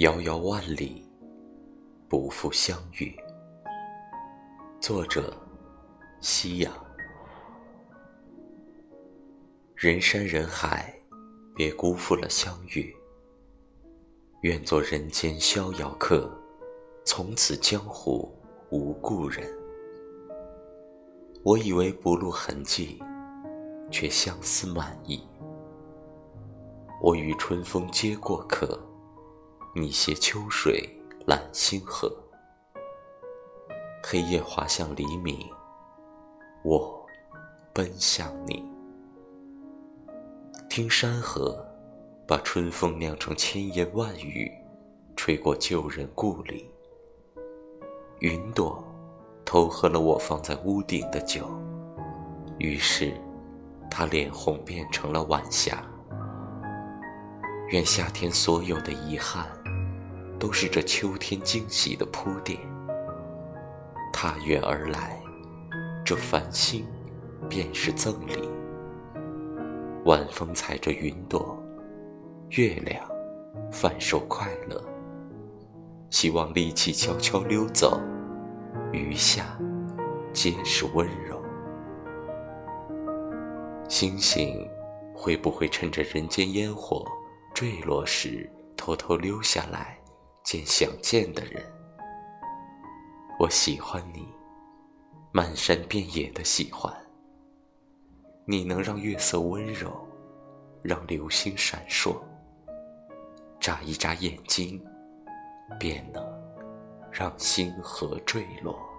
遥遥万里，不负相遇。作者：夕阳。人山人海，别辜负了相遇。愿做人间逍遥客，从此江湖无故人。我以为不露痕迹，却相思满溢。我与春风皆过客。你携秋水揽星河，黑夜滑向黎明，我奔向你。听山河把春风酿成千言万语，吹过旧人故里。云朵偷喝了我放在屋顶的酒，于是他脸红变成了晚霞。愿夏天所有的遗憾。都是这秋天惊喜的铺垫。踏月而来，这繁星便是赠礼。晚风踩着云朵，月亮贩售快乐。希望力气悄悄溜走，余下皆是温柔。星星会不会趁着人间烟火坠落时，偷偷溜下来？见想见的人，我喜欢你，漫山遍野的喜欢。你能让月色温柔，让流星闪烁。眨一眨眼睛，便能让星河坠落。